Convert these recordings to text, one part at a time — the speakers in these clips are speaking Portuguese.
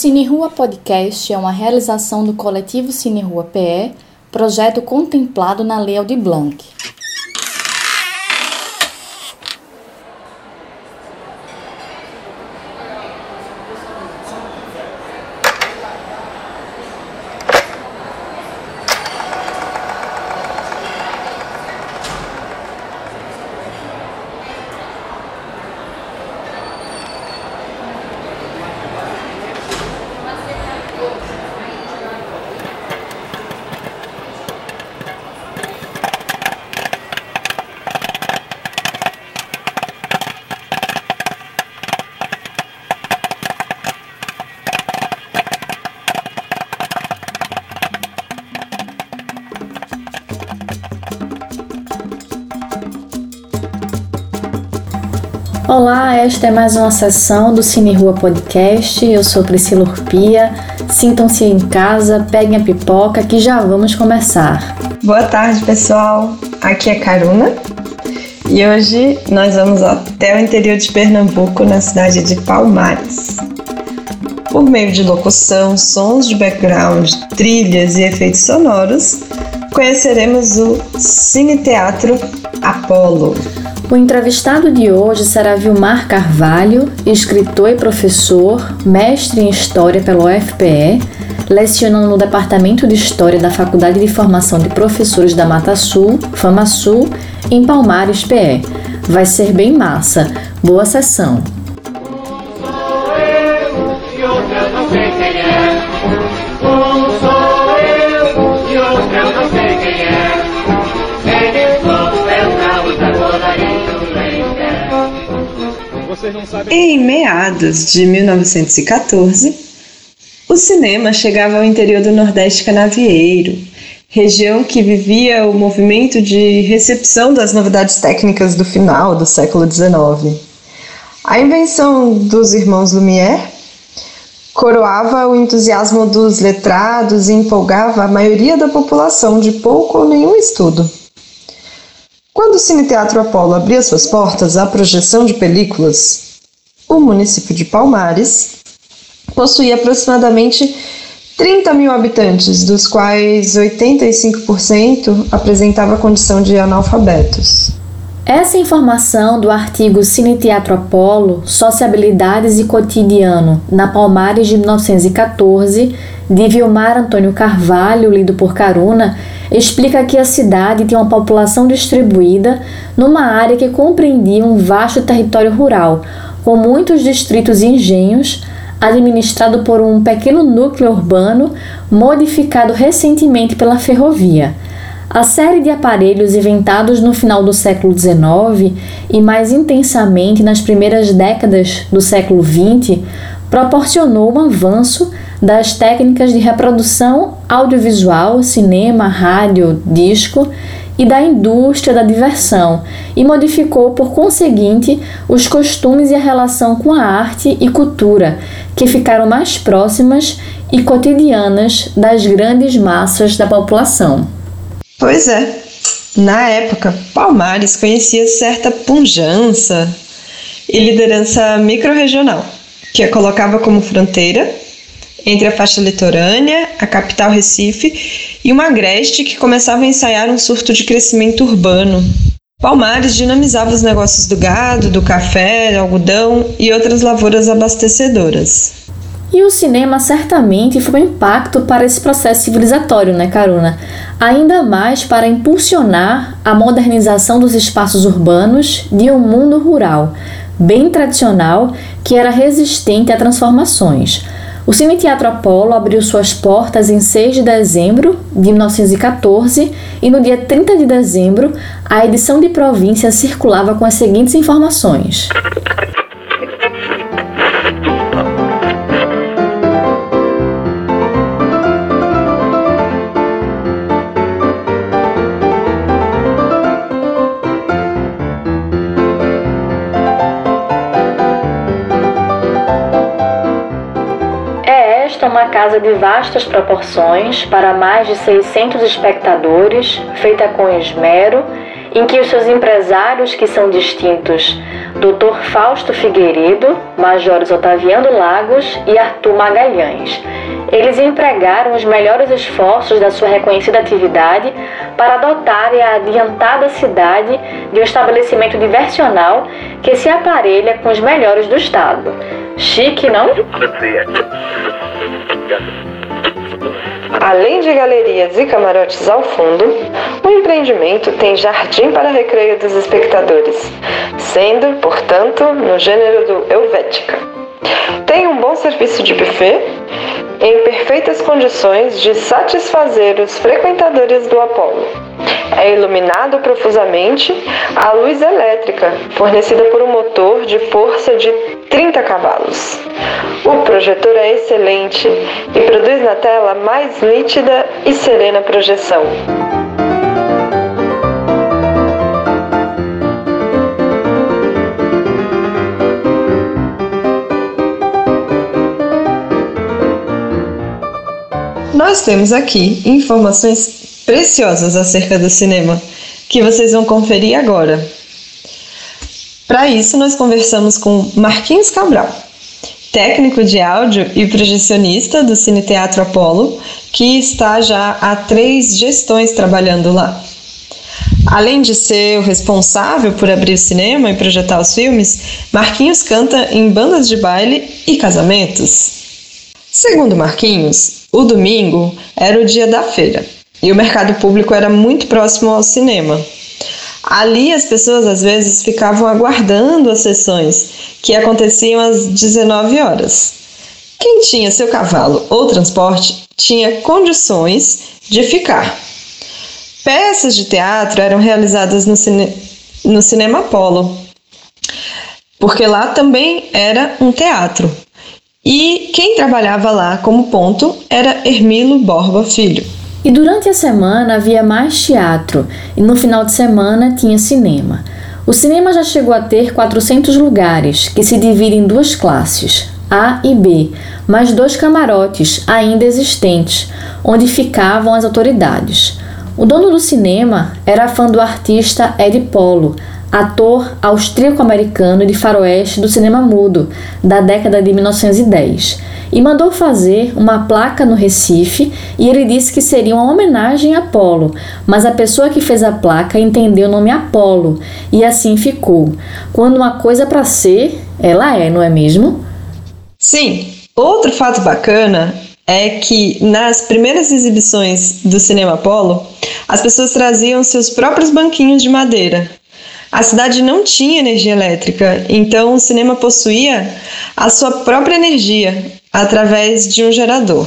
Cine Rua Podcast é uma realização do coletivo Cine Rua PE, projeto contemplado na Lei Aldir Blanc. Esta é mais uma sessão do Cine Rua Podcast. Eu sou Priscila Urpia. Sintam-se em casa, peguem a pipoca que já vamos começar. Boa tarde, pessoal. Aqui é Caruna e hoje nós vamos até o interior de Pernambuco, na cidade de Palmares. Por meio de locução, sons de background, trilhas e efeitos sonoros, conheceremos o Cine Teatro Apolo. O entrevistado de hoje será Vilmar Carvalho, escritor e professor, mestre em História pela UFPE, lecionando no Departamento de História da Faculdade de Formação de Professores da Mata Sul, FamaSul, em Palmares, PE. Vai ser bem massa. Boa sessão! Em meados de 1914, o cinema chegava ao interior do Nordeste canavieiro, região que vivia o movimento de recepção das novidades técnicas do final do século XIX. A invenção dos irmãos Lumière coroava o entusiasmo dos letrados e empolgava a maioria da população de pouco ou nenhum estudo. Quando o Cine Teatro Apolo abria suas portas à projeção de películas, o município de Palmares possuía aproximadamente 30 mil habitantes, dos quais 85% apresentava condição de analfabetos. Essa informação do artigo Cine Teatro Apolo, Sociabilidades e Cotidiano, na Palmares de 1914, de Vilmar Antônio Carvalho, lido por Caruna, explica que a cidade tem uma população distribuída numa área que compreendia um vasto território rural, com muitos distritos e engenhos, administrado por um pequeno núcleo urbano modificado recentemente pela ferrovia. A série de aparelhos inventados no final do século XIX e mais intensamente nas primeiras décadas do século XX proporcionou um avanço das técnicas de reprodução audiovisual, cinema, rádio, disco e da indústria da diversão e modificou, por conseguinte, os costumes e a relação com a arte e cultura, que ficaram mais próximas e cotidianas das grandes massas da população. Pois é. Na época, Palmares conhecia certa punjança e liderança microrregional, que a colocava como fronteira entre a faixa litorânea, a capital Recife e uma agreste que começava a ensaiar um surto de crescimento urbano. Palmares dinamizava os negócios do gado, do café, do algodão e outras lavouras abastecedoras. E o cinema certamente foi um impacto para esse processo civilizatório, né, Caruna? Ainda mais para impulsionar a modernização dos espaços urbanos de um mundo rural, bem tradicional, que era resistente a transformações. O Cine Teatro Apolo abriu suas portas em 6 de dezembro de 1914 e no dia 30 de dezembro a edição de província circulava com as seguintes informações. Casa de vastas proporções para mais de 600 espectadores, feita com esmero, em que os seus empresários, que são distintos Dr. Fausto Figueiredo, Majores Otaviano Lagos e Arthur Magalhães. Eles empregaram os melhores esforços da sua reconhecida atividade para adotarem a adiantada cidade de um estabelecimento diversional que se aparelha com os melhores do estado. Chique, não? Além de galerias e camarotes ao fundo, o empreendimento tem jardim para recreio dos espectadores, sendo, portanto, no gênero do Helvética. Tem um bom serviço de buffet, em perfeitas condições de satisfazer os frequentadores do Apolo. É iluminado profusamente a luz elétrica, fornecida por um motor de força de 30 cavalos. O projetor é excelente e produz na tela mais nítida e serena projeção. Nós temos aqui informações preciosas acerca do cinema que vocês vão conferir agora. Para isso, nós conversamos com Marquinhos Cabral, técnico de áudio e projecionista do Cine Teatro Apolo, que está já há três gestões trabalhando lá. Além de ser o responsável por abrir o cinema e projetar os filmes, Marquinhos canta em bandas de baile e casamentos. Segundo Marquinhos, o domingo era o dia da feira e o mercado público era muito próximo ao cinema. Ali as pessoas às vezes ficavam aguardando as sessões, que aconteciam às 19 horas. Quem tinha seu cavalo ou transporte tinha condições de ficar. Peças de teatro eram realizadas no, cine... no Cinema Polo, porque lá também era um teatro. E quem trabalhava lá como ponto era Hermilo Borba Filho. E durante a semana havia mais teatro e no final de semana tinha cinema. O cinema já chegou a ter 400 lugares, que se dividem em duas classes, A e B, mais dois camarotes ainda existentes, onde ficavam as autoridades. O dono do cinema era fã do artista Ed Polo, ator austríaco-americano de faroeste do cinema mudo da década de 1910 e mandou fazer uma placa no Recife e ele disse que seria uma homenagem a Apolo, mas a pessoa que fez a placa entendeu o nome Apolo e assim ficou. Quando uma coisa é para ser, ela é, não é mesmo? Sim. Outro fato bacana é que nas primeiras exibições do Cinema Apolo, as pessoas traziam seus próprios banquinhos de madeira a cidade não tinha energia elétrica, então o cinema possuía a sua própria energia através de um gerador.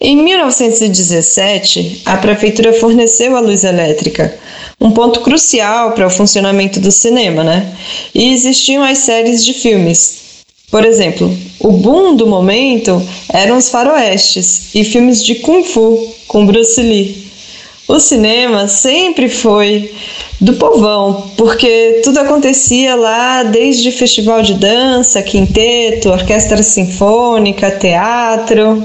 Em 1917, a prefeitura forneceu a luz elétrica, um ponto crucial para o funcionamento do cinema, né? E existiam as séries de filmes. Por exemplo, o boom do momento eram os faroestes e filmes de kung fu com Bruce Lee. O cinema sempre foi do povão, porque tudo acontecia lá desde festival de dança, quinteto, orquestra sinfônica, teatro.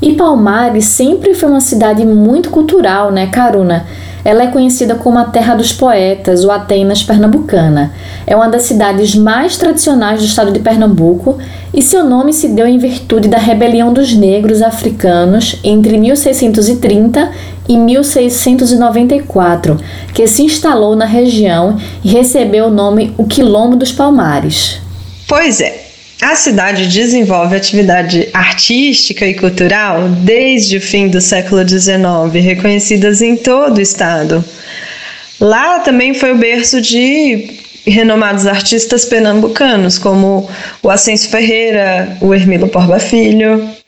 E Palmares sempre foi uma cidade muito cultural, né, Caruna? Ela é conhecida como a terra dos poetas, ou Atenas pernambucana. É uma das cidades mais tradicionais do estado de Pernambuco e seu nome se deu em virtude da rebelião dos negros africanos entre 1630 e 1694, que se instalou na região e recebeu o nome o Quilombo dos Palmares. Pois é, a cidade desenvolve atividade artística e cultural desde o fim do século XIX, reconhecidas em todo o estado. Lá também foi o berço de renomados artistas pernambucanos, como o Ascenso Ferreira, o Hermilo Porba Filho.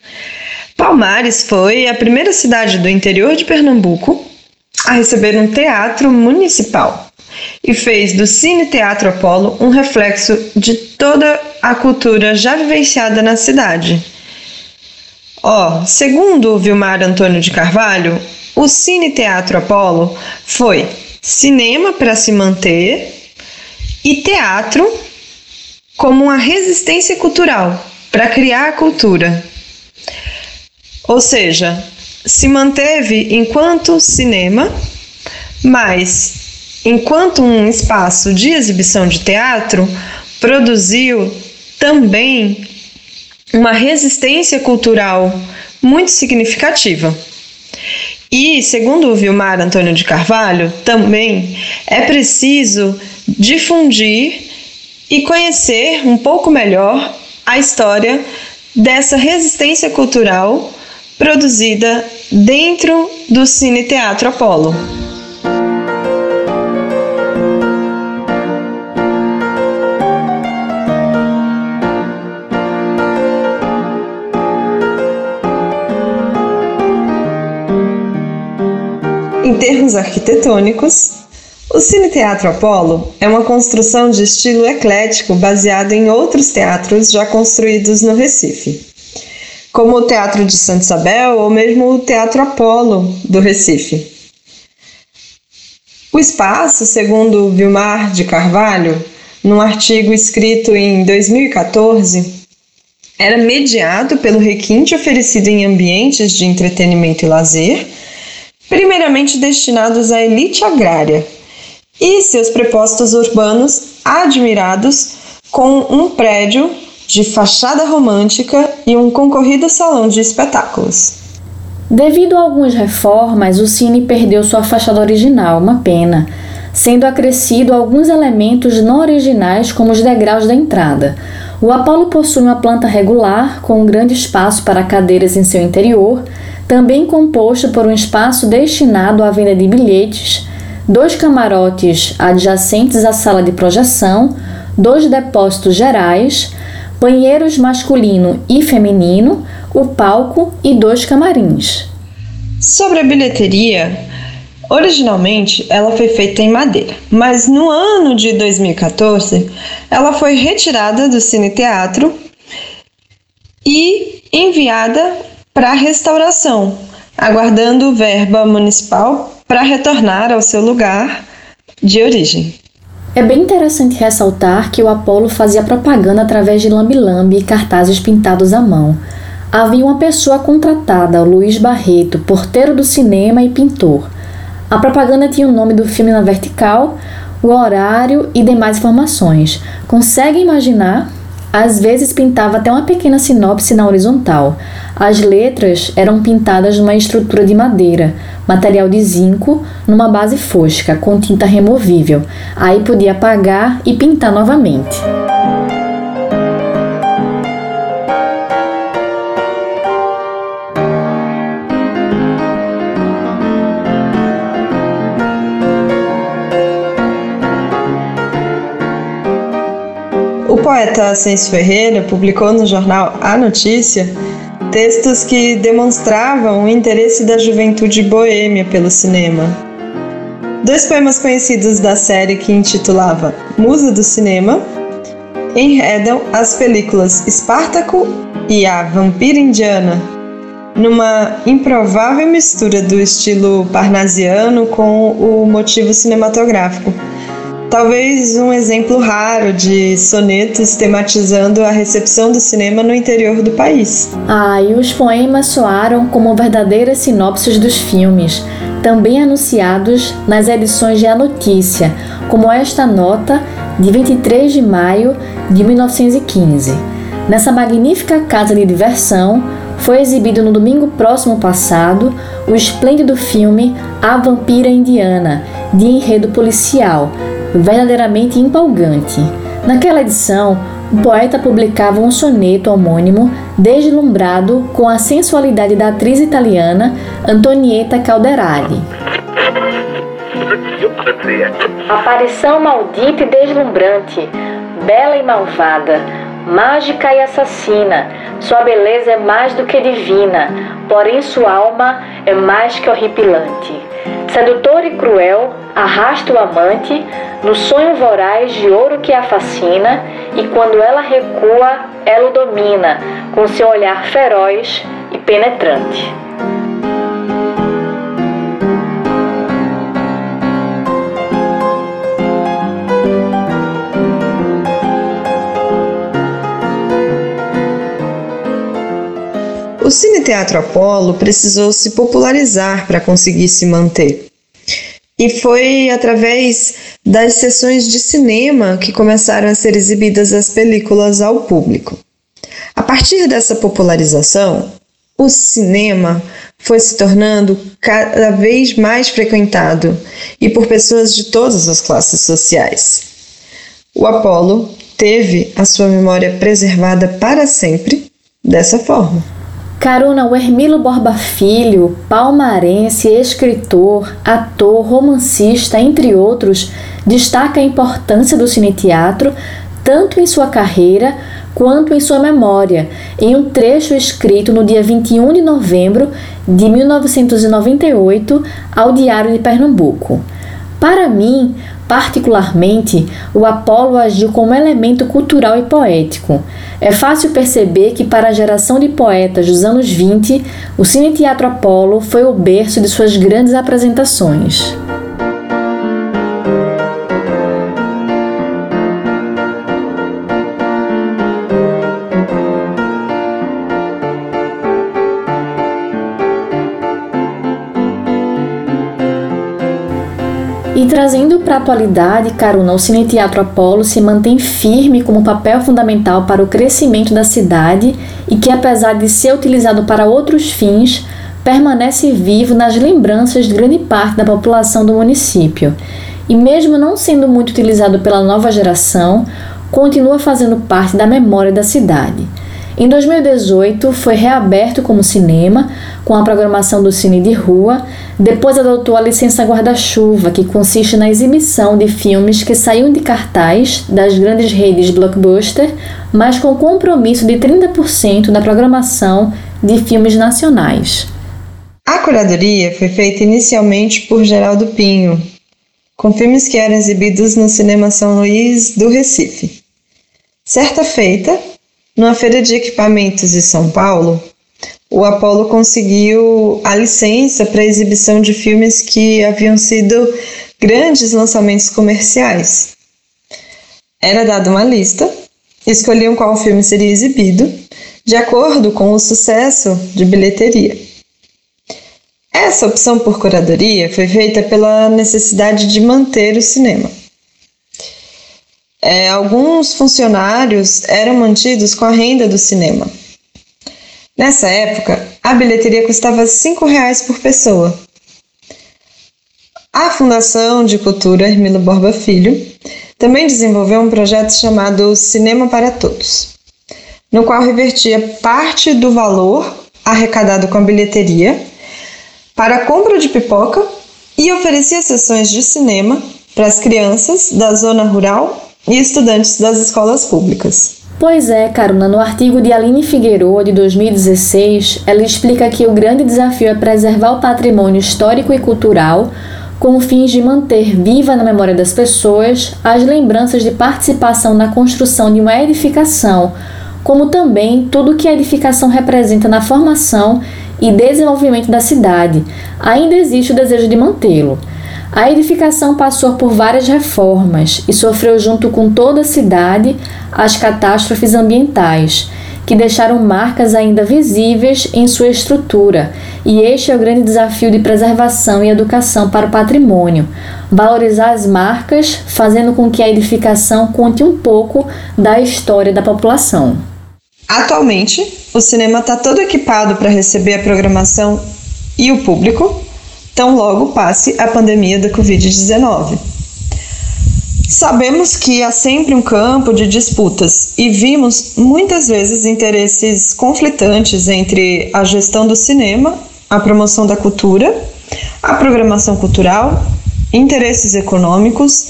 Palmares foi a primeira cidade do interior de Pernambuco a receber um teatro municipal e fez do Cine Teatro Apolo um reflexo de toda a cultura já vivenciada na cidade. Ó, oh, segundo Vilmar Antônio de Carvalho, o Cine Teatro Apolo foi cinema para se manter e teatro como uma resistência cultural para criar a cultura. Ou seja, se manteve enquanto cinema, mas enquanto um espaço de exibição de teatro, produziu também uma resistência cultural muito significativa. E, segundo o Vilmar Antônio de Carvalho, também é preciso difundir e conhecer um pouco melhor a história dessa resistência cultural produzida dentro do Cine Teatro Apolo. Em termos arquitetônicos, o Cine Teatro Apolo é uma construção de estilo eclético baseada em outros teatros já construídos no Recife, como o Teatro de Santa Isabel ou mesmo o Teatro Apolo do Recife. O espaço, segundo Vilmar de Carvalho, num artigo escrito em 2014, era mediado pelo requinte oferecido em ambientes de entretenimento e lazer primeiramente destinados à elite agrária, e seus prepostos urbanos admirados com um prédio de fachada romântica e um concorrido salão de espetáculos. Devido a algumas reformas, o Cine perdeu sua fachada original, uma pena, sendo acrescido alguns elementos não originais, como os degraus da entrada. O Apolo possui uma planta regular, com um grande espaço para cadeiras em seu interior, também composto por um espaço destinado à venda de bilhetes, dois camarotes adjacentes à sala de projeção, dois depósitos gerais, banheiros masculino e feminino, o palco e dois camarins. Sobre a bilheteria, originalmente ela foi feita em madeira, mas no ano de 2014 ela foi retirada do Cine Teatro e enviada para restauração, aguardando verba municipal para retornar ao seu lugar de origem. É bem interessante ressaltar que o Apolo fazia propaganda através de lambi-lambi e cartazes pintados à mão. Havia uma pessoa contratada, Luiz Barreto, porteiro do cinema e pintor. A propaganda tinha o nome do filme na vertical, o horário e demais informações. Consegue imaginar? Às vezes pintava até uma pequena sinopse na horizontal. As letras eram pintadas numa estrutura de madeira, material de zinco, numa base fosca, com tinta removível. Aí podia apagar e pintar novamente. Poeta Ascenso Ferreira publicou no jornal A Notícia textos que demonstravam o interesse da juventude boêmia pelo cinema. Dois poemas conhecidos da série que intitulava Musa do Cinema enredam as películas Espartaco e A Vampira Indiana, numa improvável mistura do estilo parnasiano com o motivo cinematográfico talvez um exemplo raro de sonetos tematizando a recepção do cinema no interior do país. Ah, e os poemas soaram como verdadeiras sinopses dos filmes, também anunciados nas edições de A Notícia, como esta nota de 23 de maio de 1915. Nessa magnífica casa de diversão, foi exibido no domingo próximo passado o esplêndido filme A Vampira Indiana, de enredo policial, verdadeiramente empolgante. Naquela edição, o poeta publicava um soneto homônimo deslumbrado com a sensualidade da atriz italiana Antonietta Calderari. Aparição maldita e deslumbrante, bela e malvada, mágica e assassina, sua beleza é mais do que divina, porém sua alma é mais que horripilante. Sedutor e cruel, arrasta o amante no sonho voraz de ouro que a fascina, e quando ela recua, ela o domina com seu olhar feroz e penetrante. O Cine Teatro Apolo precisou se popularizar para conseguir se manter. e foi através das sessões de cinema que começaram a ser exibidas as películas ao público. A partir dessa popularização, o cinema foi se tornando cada vez mais frequentado e por pessoas de todas as classes sociais. O Apolo teve a sua memória preservada para sempre dessa forma. Caruna, o Hermilo Borba Filho, palmarense, escritor, ator, romancista, entre outros, destaca a importância do cine-teatro tanto em sua carreira quanto em sua memória, em um trecho escrito no dia 21 de novembro de 1998 ao Diário de Pernambuco. Para mim, particularmente, o Apolo agiu como elemento cultural e poético. É fácil perceber que, para a geração de poetas dos anos 20, o Cine Teatro Apolo foi o berço de suas grandes apresentações. E trazendo para a atualidade, Caruna, o Cine Teatro Apolo se mantém firme como papel fundamental para o crescimento da cidade e que, apesar de ser utilizado para outros fins, permanece vivo nas lembranças de grande parte da população do município. E mesmo não sendo muito utilizado pela nova geração, continua fazendo parte da memória da cidade. Em 2018, foi reaberto como cinema, com a programação do Cine de Rua, depois adotou a licença guarda-chuva, que consiste na exibição de filmes que saíam de cartaz das grandes redes blockbuster, mas com compromisso de 30% da programação de filmes nacionais. A curadoria foi feita inicialmente por Geraldo Pinho, com filmes que eram exibidos no Cinema São Luís do Recife. Certa feita, numa feira de equipamentos de São Paulo, o Apollo conseguiu a licença para exibição de filmes que haviam sido grandes lançamentos comerciais. Era dada uma lista, escolhiam qual filme seria exibido, de acordo com o sucesso de bilheteria. Essa opção por curadoria foi feita pela necessidade de manter o cinema é, alguns funcionários eram mantidos com a renda do cinema. Nessa época, a bilheteria custava R$ 5,00 por pessoa. A Fundação de Cultura Hermilo Borba Filho também desenvolveu um projeto chamado Cinema para Todos, no qual revertia parte do valor arrecadado com a bilheteria para a compra de pipoca e oferecia sessões de cinema para as crianças da zona rural e estudantes das escolas públicas. Pois é, Caruna, no artigo de Aline Figueiredo de 2016, ela explica que o grande desafio é preservar o patrimônio histórico e cultural com fins de manter viva na memória das pessoas as lembranças de participação na construção de uma edificação, como também tudo que a edificação representa na formação e desenvolvimento da cidade. Ainda existe o desejo de mantê-lo. A edificação passou por várias reformas e sofreu, junto com toda a cidade, as catástrofes ambientais, que deixaram marcas ainda visíveis em sua estrutura, e este é o grande desafio de preservação e educação para o patrimônio. Valorizar as marcas, fazendo com que a edificação conte um pouco da história da população. Atualmente, o cinema está todo equipado para receber a programação e o público, tão logo passe a pandemia da Covid-19. Sabemos que há sempre um campo de disputas e vimos muitas vezes interesses conflitantes entre a gestão do cinema, a promoção da cultura, a programação cultural, interesses econômicos,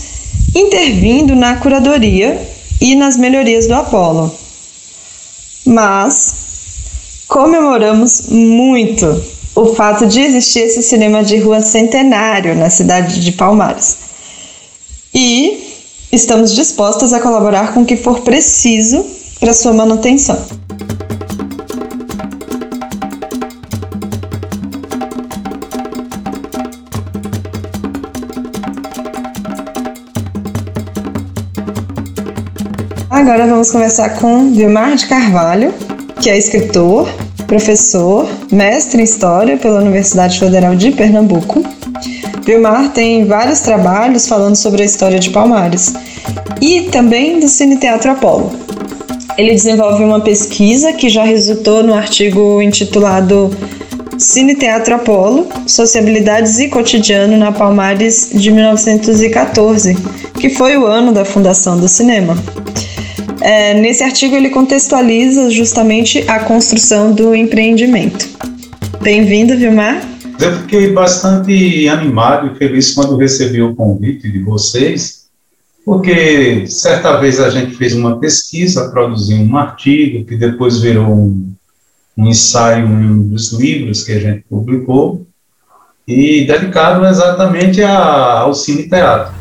intervindo na curadoria e nas melhorias do Apolo. Mas comemoramos muito o fato de existir esse cinema de rua centenário na cidade de Palmares. E estamos dispostos a colaborar com o que for preciso para sua manutenção. Agora vamos conversar com Vilmar de Carvalho, que é escritor, professor, mestre em História pela Universidade Federal de Pernambuco, Vilmar tem vários trabalhos falando sobre a história de Palmares e também do Cine Teatro Apolo. Ele desenvolve uma pesquisa que já resultou no artigo intitulado Cine Teatro Apolo, Sociabilidades e Cotidiano na Palmares de 1914, que foi o ano da fundação do cinema. É, nesse artigo ele contextualiza justamente a construção do empreendimento. Bem-vindo, Vilmar. Eu fiquei bastante animado e feliz quando recebi o convite de vocês, porque certa vez a gente fez uma pesquisa, produziu um artigo que depois virou um, um ensaio em um dos livros que a gente publicou, e dedicado exatamente a, ao cine teatro.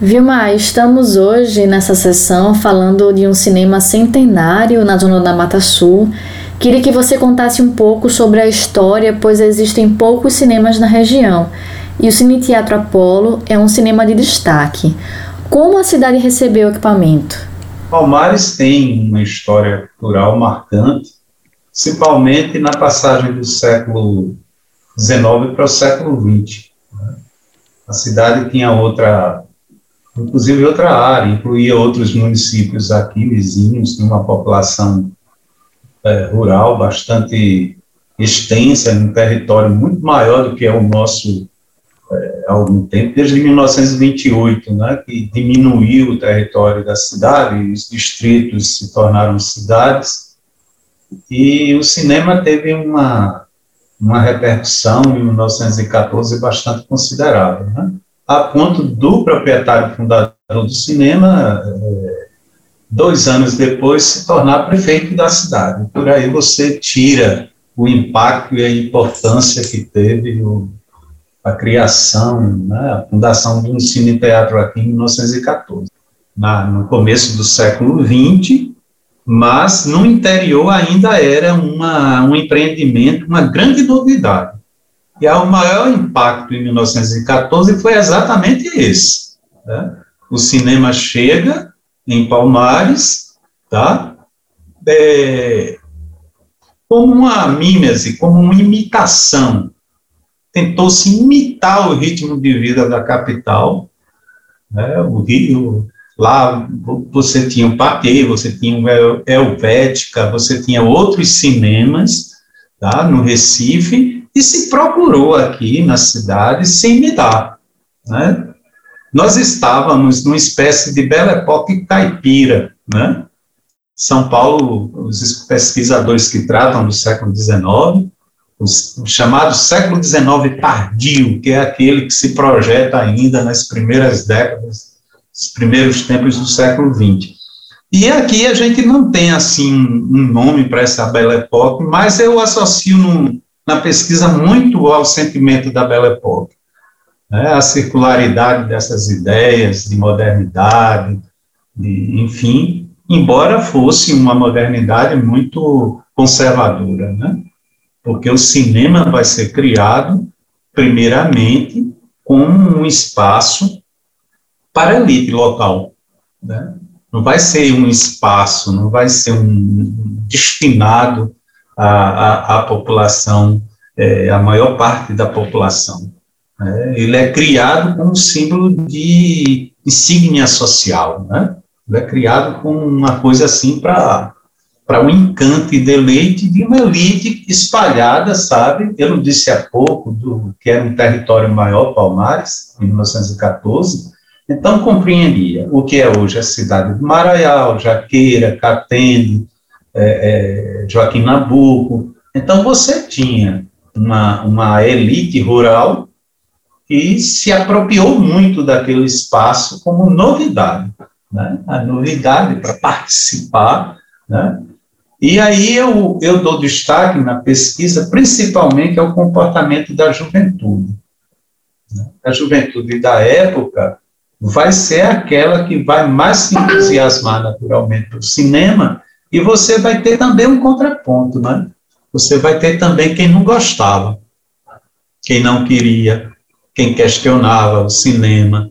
Vilmar, estamos hoje nessa sessão falando de um cinema centenário na zona da Mata Sul. Queria que você contasse um pouco sobre a história, pois existem poucos cinemas na região. E o Cine Teatro Apolo é um cinema de destaque. Como a cidade recebeu o equipamento? Palmares tem uma história cultural marcante, principalmente na passagem do século XIX para o século XX. Né? A cidade tinha outra inclusive outra área, incluía outros municípios aqui vizinhos, tinha uma população é, rural bastante extensa, um território muito maior do que é o nosso é, há algum tempo, desde 1928, né, que diminuiu o território da cidade, os distritos se tornaram cidades, e o cinema teve uma, uma repercussão em 1914 bastante considerável, né? A ponto do proprietário fundador do cinema, é, dois anos depois, se tornar prefeito da cidade. Por aí você tira o impacto e a importância que teve o, a criação, né, a fundação de um cine-teatro aqui em 1914, na, no começo do século XX, mas no interior ainda era uma, um empreendimento, uma grande novidade. E o maior impacto em 1914 foi exatamente esse. Né? O cinema chega em Palmares, tá? É, como uma mímese, como uma imitação. Tentou-se imitar o ritmo de vida da capital. Né? O Rio, lá você tinha o Paquê, você tinha o Helvética, você tinha outros cinemas tá? no Recife, e se procurou aqui na cidade se imitar. Né? Nós estávamos numa espécie de Belle Époque caipira. Né? São Paulo, os pesquisadores que tratam do século XIX, o chamado século XIX tardio, que é aquele que se projeta ainda nas primeiras décadas, os primeiros tempos do século XX. E aqui a gente não tem assim um nome para essa Belle Époque, mas eu associo num, na pesquisa muito ao sentimento da Belle Époque. Né, a circularidade dessas ideias de modernidade, de, enfim, embora fosse uma modernidade muito conservadora, né? porque o cinema vai ser criado, primeiramente, como um espaço para a elite local. Né? Não vai ser um espaço, não vai ser um destinado a, população, é, a maior parte da população. Né? Ele é criado como símbolo de insígnia social, né? Ele é criado como uma coisa assim para para um encanto e deleite de uma elite espalhada, sabe? Eu não disse há pouco do que era um território maior, Palmares, em 1914, então compreendia o que é hoje a cidade de Maraial, Jaqueira, Catende, é, é, Joaquim Nabuco. Então você tinha uma, uma elite rural que se apropriou muito daquele espaço como novidade, né? a novidade para participar. Né? E aí eu, eu dou destaque na pesquisa principalmente ao comportamento da juventude. Né? A juventude da época vai ser aquela que vai mais se entusiasmar naturalmente para o cinema e você vai ter também um contraponto, né? Você vai ter também quem não gostava, quem não queria, quem questionava o cinema,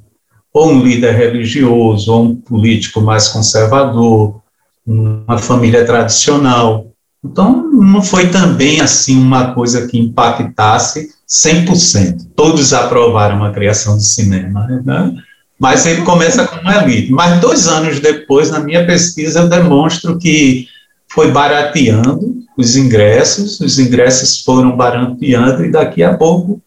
ou um líder religioso, ou um político mais conservador, uma família tradicional. Então, não foi também assim uma coisa que impactasse 100%. Todos aprovaram a criação do cinema, né? Mas ele começa com uma elite. Mas dois anos depois, na minha pesquisa, eu demonstro que foi barateando os ingressos, os ingressos foram barateando e daqui a pouco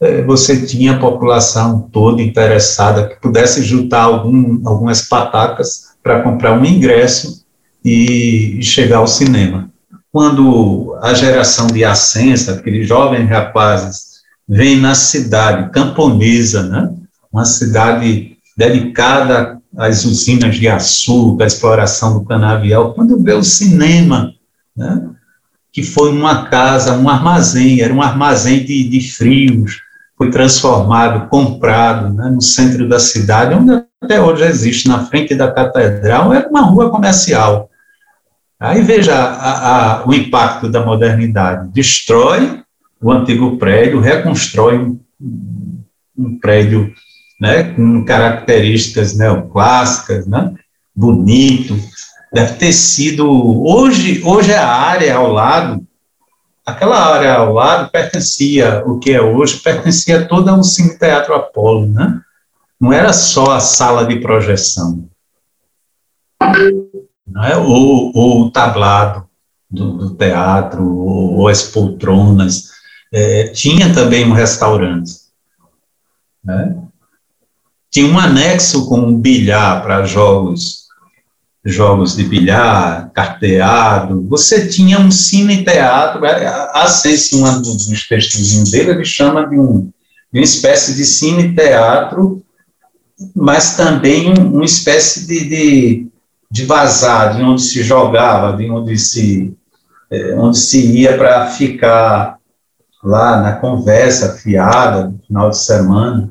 é, você tinha a população toda interessada que pudesse juntar algum, algumas patacas para comprar um ingresso e, e chegar ao cinema. Quando a geração de ascensa, aqueles jovens rapazes, vem na cidade camponesa, né? Uma cidade dedicada às usinas de açúcar, à exploração do canavial, quando vê o cinema, né? que foi uma casa, um armazém, era um armazém de, de frios, foi transformado, comprado né, no centro da cidade, onde até hoje existe, na frente da catedral, era uma rua comercial. Aí veja a, a, o impacto da modernidade: destrói o antigo prédio, reconstrói um, um prédio né, com características neoclássicas, né, bonito. Deve ter sido. Hoje, hoje a área ao lado aquela área ao lado pertencia, o que é hoje, pertencia toda um cine teatro Apolo, né? Não era só a sala de projeção, é? ou, ou, o tablado do, do teatro, ou, ou, as poltronas. É, tinha também um restaurante. Né? Tinha um anexo com um bilhar para jogos jogos de bilhar, carteado, você tinha um cine-teatro, a Sense, um dos textos dele, ele chama de, um, de uma espécie de cine-teatro, mas também um, uma espécie de, de, de vazar, de onde se jogava, de onde se, é, onde se ia para ficar lá na conversa fiada, no final de semana.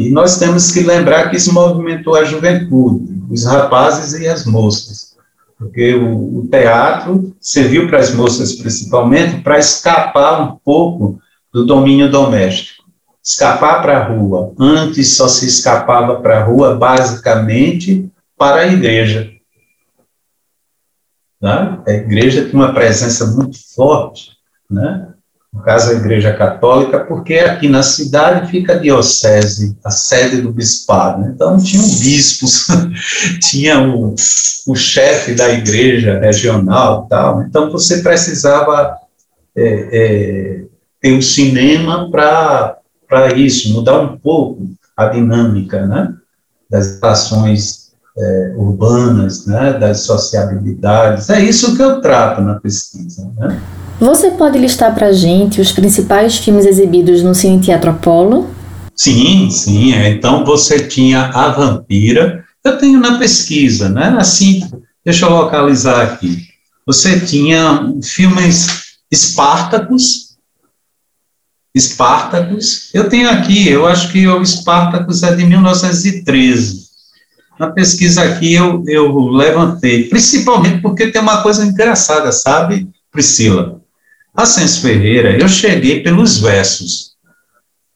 E nós temos que lembrar que isso movimentou a juventude os rapazes e as moças, porque o, o teatro serviu para as moças principalmente para escapar um pouco do domínio doméstico, escapar para a rua. Antes só se escapava para a rua basicamente para a igreja. Né? A igreja tinha uma presença muito forte, né? No caso a Igreja Católica, porque aqui na cidade fica a diocese, a sede do bispado. Né? Então tinham bispos, tinha o, o chefe da igreja regional, tal. Então você precisava é, é, ter um cinema para isso, mudar um pouco a dinâmica, né? das relações é, urbanas, né? das sociabilidades. É isso que eu trato na pesquisa. Né? Você pode listar para a gente os principais filmes exibidos no Cine Teatro Apolo? Sim, sim. É. Então você tinha A Vampira. Eu tenho na pesquisa, né? Assim, deixa eu localizar aqui. Você tinha filmes Espartacus. Espartacus. Eu tenho aqui, eu acho que o Espartacus é de 1913. Na pesquisa aqui eu, eu levantei, principalmente porque tem uma coisa engraçada, sabe, Priscila? Ascenso Ferreira, eu cheguei pelos versos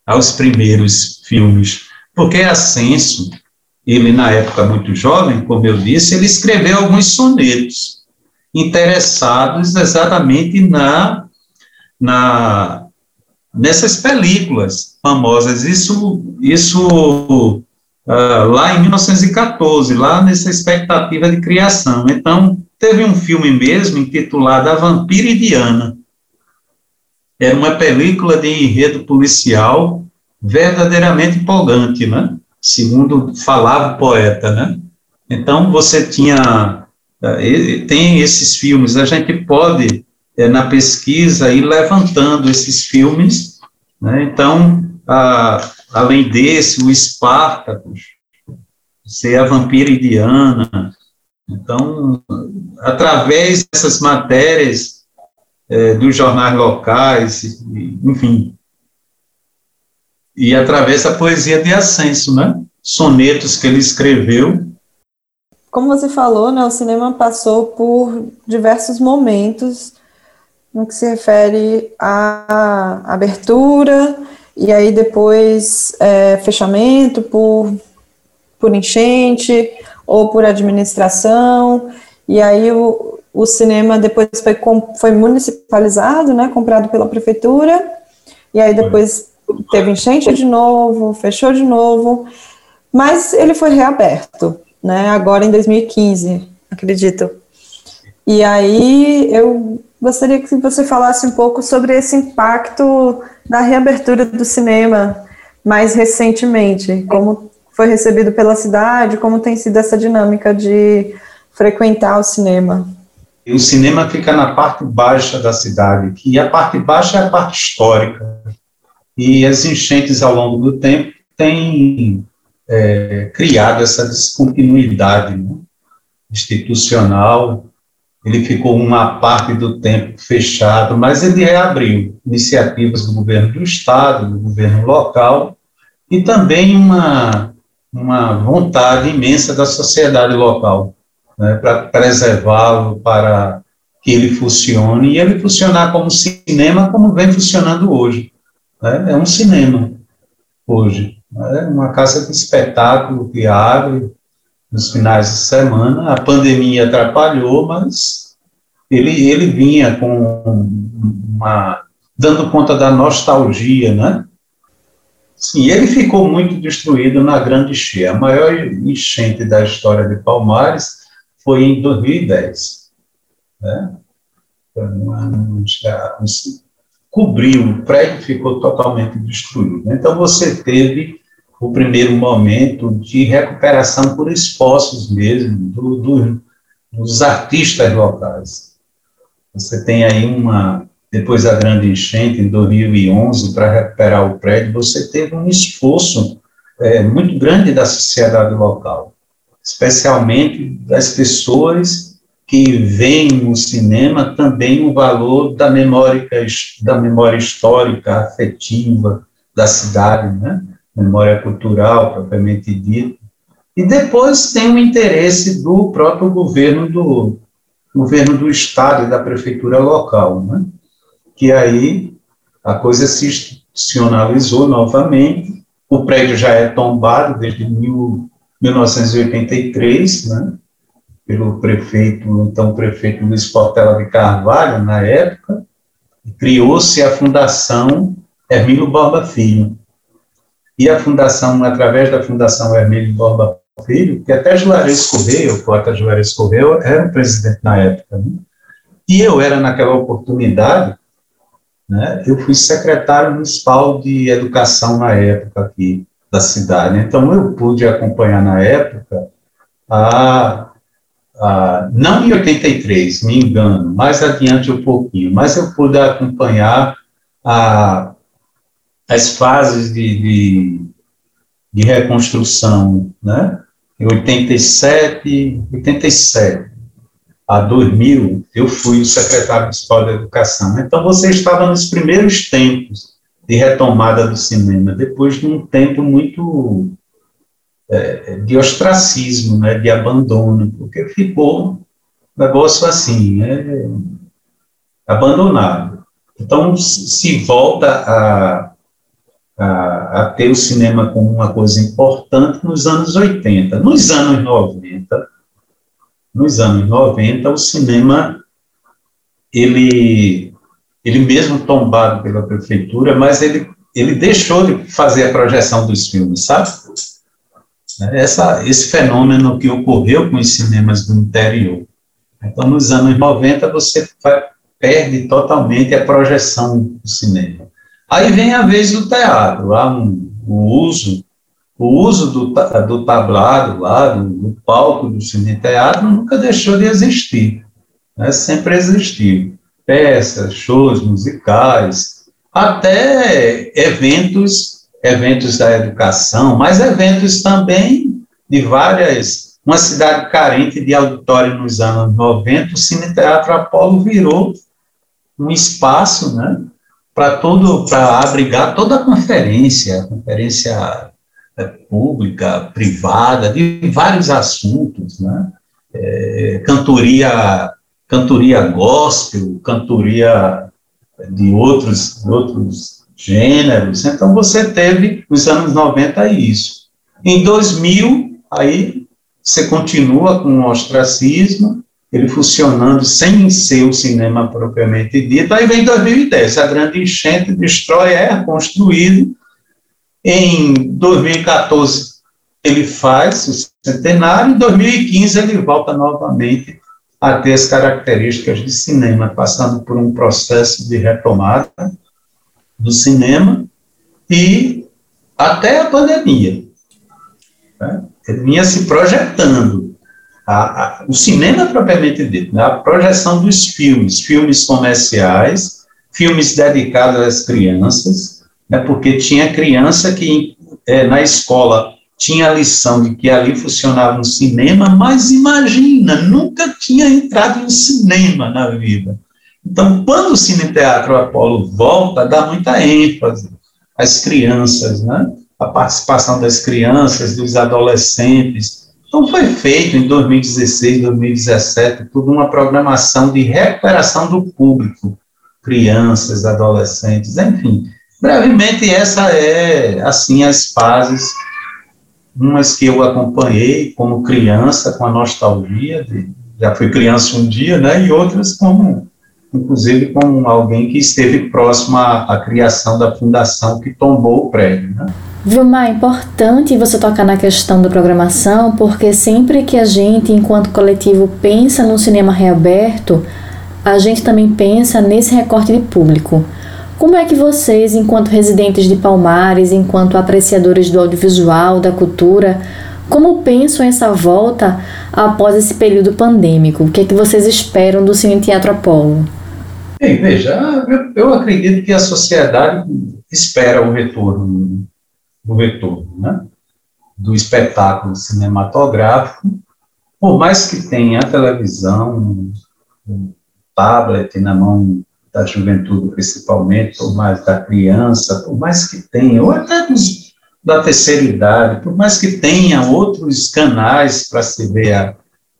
aos primeiros filmes, porque Ascenso, ele na época muito jovem, como eu disse, ele escreveu alguns sonetos interessados exatamente na, na nessas películas famosas. Isso, isso uh, lá em 1914, lá nessa expectativa de criação. Então, teve um filme mesmo intitulado A Vampira e Diana, era uma película de enredo policial verdadeiramente empolgante, né? Segundo falava o poeta, né? Então você tinha eh, tem esses filmes, a gente pode é, na pesquisa ir levantando esses filmes, né? Então a, além desse o Espartacus, ser a vampira indiana, então através dessas matérias é, dos jornais locais, enfim. E através da poesia de Ascenso, né? Sonetos que ele escreveu. Como você falou, né, o cinema passou por diversos momentos no que se refere à abertura e aí depois é, fechamento por, por enchente ou por administração e aí o, o cinema depois foi, foi municipalizado, né, comprado pela prefeitura, e aí depois teve enchente de novo, fechou de novo, mas ele foi reaberto, né? Agora em 2015, acredito. E aí eu gostaria que você falasse um pouco sobre esse impacto da reabertura do cinema mais recentemente, como foi recebido pela cidade, como tem sido essa dinâmica de frequentar o cinema. O cinema fica na parte baixa da cidade, que a parte baixa é a parte histórica. E as enchentes ao longo do tempo têm é, criado essa descontinuidade né, institucional. Ele ficou uma parte do tempo fechado, mas ele reabriu iniciativas do governo do estado, do governo local, e também uma, uma vontade imensa da sociedade local né, para preservá-lo, para que ele funcione, e ele funcionar como cinema, como vem funcionando hoje. Né? É um cinema hoje. Né? Uma casa de espetáculo que abre nos finais de semana. A pandemia atrapalhou, mas ele, ele vinha com uma. dando conta da nostalgia, né? Sim, ele ficou muito destruído na Grande Cheia. A maior enchente da história de Palmares foi em 2010. Né? cobriu, o prédio ficou totalmente destruído. Então, você teve o primeiro momento de recuperação por esforços mesmo do, do, dos artistas locais. Você tem aí uma, depois da grande enchente, em 2011, para recuperar o prédio, você teve um esforço é, muito grande da sociedade local especialmente das pessoas que veem no cinema também o valor da memória, da memória histórica, afetiva da cidade, né? memória cultural, propriamente dita. E depois tem o interesse do próprio governo do governo do estado e da prefeitura local, né? que aí a coisa se institucionalizou novamente, o prédio já é tombado desde mil, 1983, né, pelo prefeito, então prefeito Luiz Portela de Carvalho, na época, criou-se a Fundação Hermílio Borba Filho. E a fundação, através da Fundação Hermílio Borba Filho, que até Juarez Correia, o poeta Juarez Correia, era o presidente na época, né? e eu era, naquela oportunidade, né, eu fui secretário municipal de educação na época aqui, da cidade. Então, eu pude acompanhar na época, a, a, não em 83, me engano, mais adiante um pouquinho, mas eu pude acompanhar a, as fases de, de, de reconstrução, né? Em 87, 87 a 2000, eu fui o secretário municipal da educação. Então, você estava nos primeiros tempos de retomada do cinema, depois de um tempo muito é, de ostracismo, né, de abandono, porque ficou um negócio assim, né, abandonado. Então, se volta a, a, a, ter o cinema como uma coisa importante nos anos 80. Nos anos 90, nos anos 90, o cinema, ele ele mesmo tombado pela prefeitura, mas ele, ele deixou de fazer a projeção dos filmes, sabe? Essa, esse fenômeno que ocorreu com os cinemas do interior. Então, nos anos 90, você perde totalmente a projeção do cinema. Aí vem a vez do teatro, um, o uso o uso do, do tablado lá, do, do palco do cine-teatro, nunca deixou de existir, né? sempre existiu peças, shows musicais, até eventos, eventos da educação, mas eventos também de várias. Uma cidade carente de auditório nos anos 90, o Cine Teatro Apolo virou um espaço, né, para todo, para abrigar toda a conferência, conferência é, pública, privada, de vários assuntos, né, é, cantoria cantoria gospel, cantoria de outros, outros gêneros. Então, você teve, nos anos 90, isso. Em 2000, aí, você continua com o ostracismo, ele funcionando sem ser o cinema propriamente dito. Aí vem 2010, a grande enchente destrói, é construído. Em 2014, ele faz o centenário, em 2015, ele volta novamente a ter as características de cinema, passando por um processo de retomada do cinema e até a pandemia. Né? Ele vinha se projetando a, a, o cinema propriamente dito, né, a projeção dos filmes, filmes comerciais, filmes dedicados às crianças, né, porque tinha criança que é, na escola tinha a lição de que ali funcionava um cinema, mas imagina, nunca tinha entrado em cinema na vida. Então, quando o Cine Teatro Apolo volta, dá muita ênfase às crianças, né? a participação das crianças, dos adolescentes, então, foi feito em 2016, 2017, toda uma programação de recuperação do público, crianças, adolescentes, enfim. Brevemente, essa é, assim, as fases, umas que eu acompanhei como criança, com a nostalgia, de, já fui criança um dia, né, e outras como, inclusive, como alguém que esteve próximo à, à criação da fundação que tombou o prédio, né. Vilmar, é importante você tocar na questão da programação, porque sempre que a gente, enquanto coletivo, pensa no cinema reaberto, a gente também pensa nesse recorte de público. Como é que vocês, enquanto residentes de Palmares, enquanto apreciadores do audiovisual, da cultura, como pensam essa volta após esse período pandêmico? O que é que vocês esperam do Cine Teatro Apolo? Bem, veja, eu, acredito que a sociedade espera o retorno do retorno, né? do espetáculo cinematográfico, por mais que tenha a televisão, o tablet na mão da juventude principalmente, por mais da criança, por mais que tenha, ou até dos, da terceira idade, por mais que tenha outros canais para se ver a,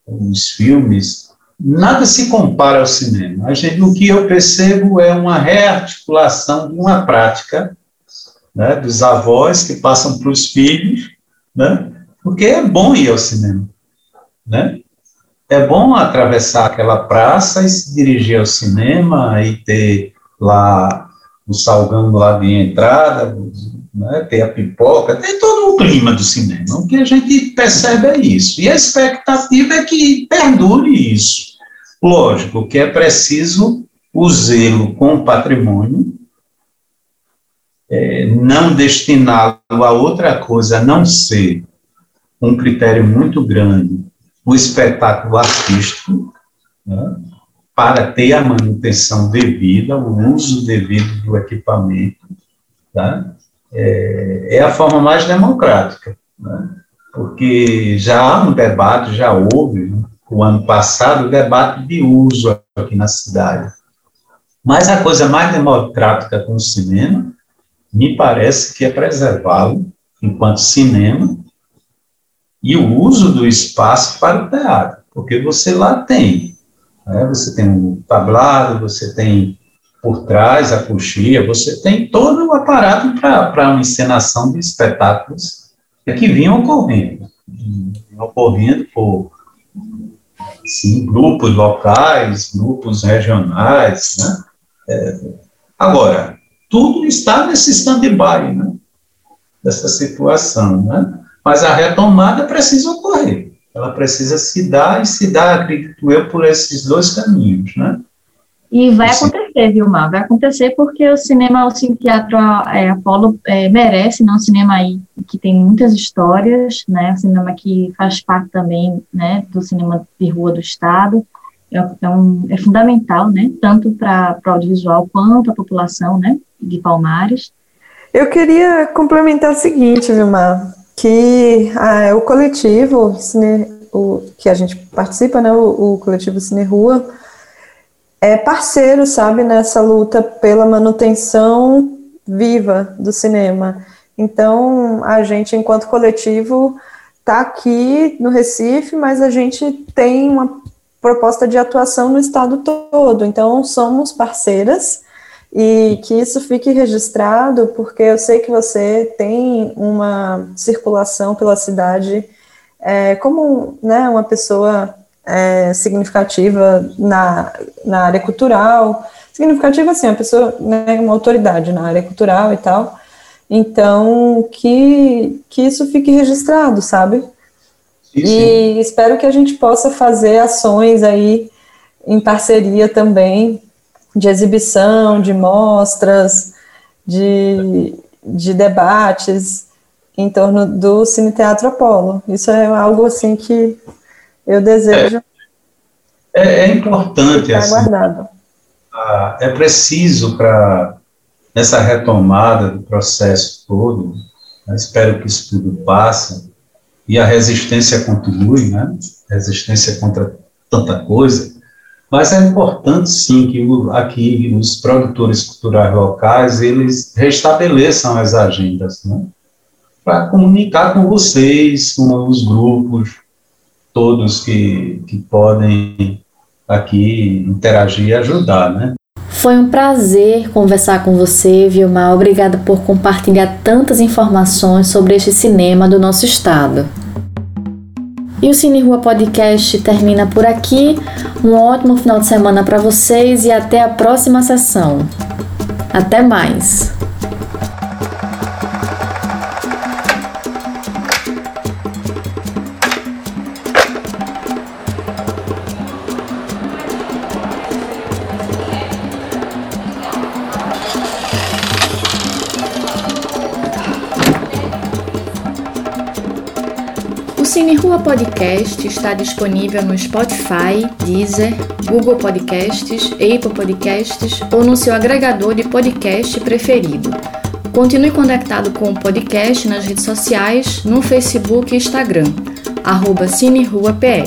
os filmes, nada se compara ao cinema. A gente, o que eu percebo é uma rearticulação de uma prática né, dos avós que passam para os filhos, né, porque é bom ir ao cinema, né? É bom atravessar aquela praça e se dirigir ao cinema e ter lá o salgão lá de entrada, né, ter a pipoca, ter todo o clima do cinema. O que a gente percebe é isso. E a expectativa é que perdure isso. Lógico que é preciso o zelo com o patrimônio, é, não destiná-lo a outra coisa, a não ser um critério muito grande, o espetáculo artístico, né, para ter a manutenção devida, o uso devido do equipamento, tá, é, é, a forma mais democrática, né, porque já há um debate, já houve, né, o ano passado, o debate de uso aqui na cidade. Mas a coisa mais democrática com o cinema me parece que é preservá-lo enquanto cinema e o uso do espaço para o teatro, porque você lá tem, né, você tem um tablado, você tem por trás a coxia, você tem todo o aparato para uma encenação de espetáculos que vinham ocorrendo, vinham ocorrendo por sim, grupos locais, grupos regionais, né? É, agora, tudo está nesse stand-by, né? Dessa situação, né? Mas a retomada precisa ocorrer. Ela precisa se dar e se dar, acredito eu, por esses dois caminhos, né? E vai Sim. acontecer, Vilmar, vai acontecer porque o cinema, o Teatro é, Apolo é, merece, né, um cinema aí que tem muitas histórias, né, um cinema que faz parte também, né, do cinema de rua do Estado, é, é, um, é fundamental, né, tanto para o audiovisual quanto a população, né, de Palmares. Eu queria complementar o seguinte, Vilmar, que ah, o coletivo Cine, o, que a gente participa, né, o, o coletivo Cine Rua, é parceiro, sabe, nessa luta pela manutenção viva do cinema. Então, a gente, enquanto coletivo, está aqui no Recife, mas a gente tem uma proposta de atuação no estado todo. Então, somos parceiras e que isso fique registrado, porque eu sei que você tem uma circulação pela cidade é, como né, uma pessoa é, significativa na, na área cultural. Significativa, assim, uma pessoa, né, uma autoridade na área cultural e tal. Então, que, que isso fique registrado, sabe? Sim, sim. E espero que a gente possa fazer ações aí em parceria também, de exibição, de mostras, de, de debates em torno do Cine Teatro Apolo. Isso é algo assim que eu desejo. É, é, é importante. Assim, guardado. é preciso para nessa retomada do processo todo, né, espero que isso tudo passe e a resistência continue, né? Resistência contra tanta coisa. Mas é importante sim que o, aqui os produtores culturais locais eles restabeleçam as agendas, né? Para comunicar com vocês, com os grupos, todos que, que podem aqui interagir e ajudar, né? Foi um prazer conversar com você, Vilmar. Obrigada por compartilhar tantas informações sobre este cinema do nosso estado. E o Cine Rua Podcast termina por aqui. Um ótimo final de semana para vocês e até a próxima sessão. Até mais! Cine Rua Podcast está disponível no Spotify, Deezer, Google Podcasts, Apple Podcasts ou no seu agregador de podcast preferido. Continue conectado com o podcast nas redes sociais, no Facebook e Instagram, arroba CineRuaPE.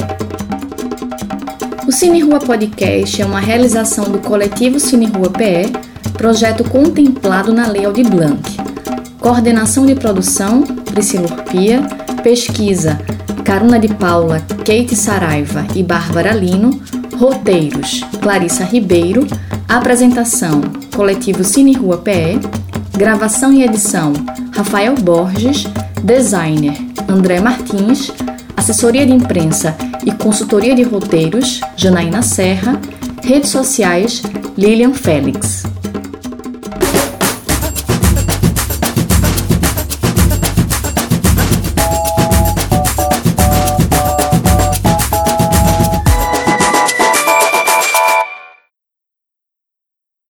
O Cine Rua Podcast é uma realização do coletivo Cine Rua PE, projeto contemplado na Lei Aldir Blanc. Coordenação de produção, Priscila Urpia, pesquisa, Caruna de Paula, Kate Saraiva e Bárbara Lino, roteiros, Clarissa Ribeiro, apresentação, Coletivo Cine Rua PE, gravação e edição, Rafael Borges, designer, André Martins, assessoria de imprensa e consultoria de roteiros, Janaína Serra, redes sociais, Lilian Félix.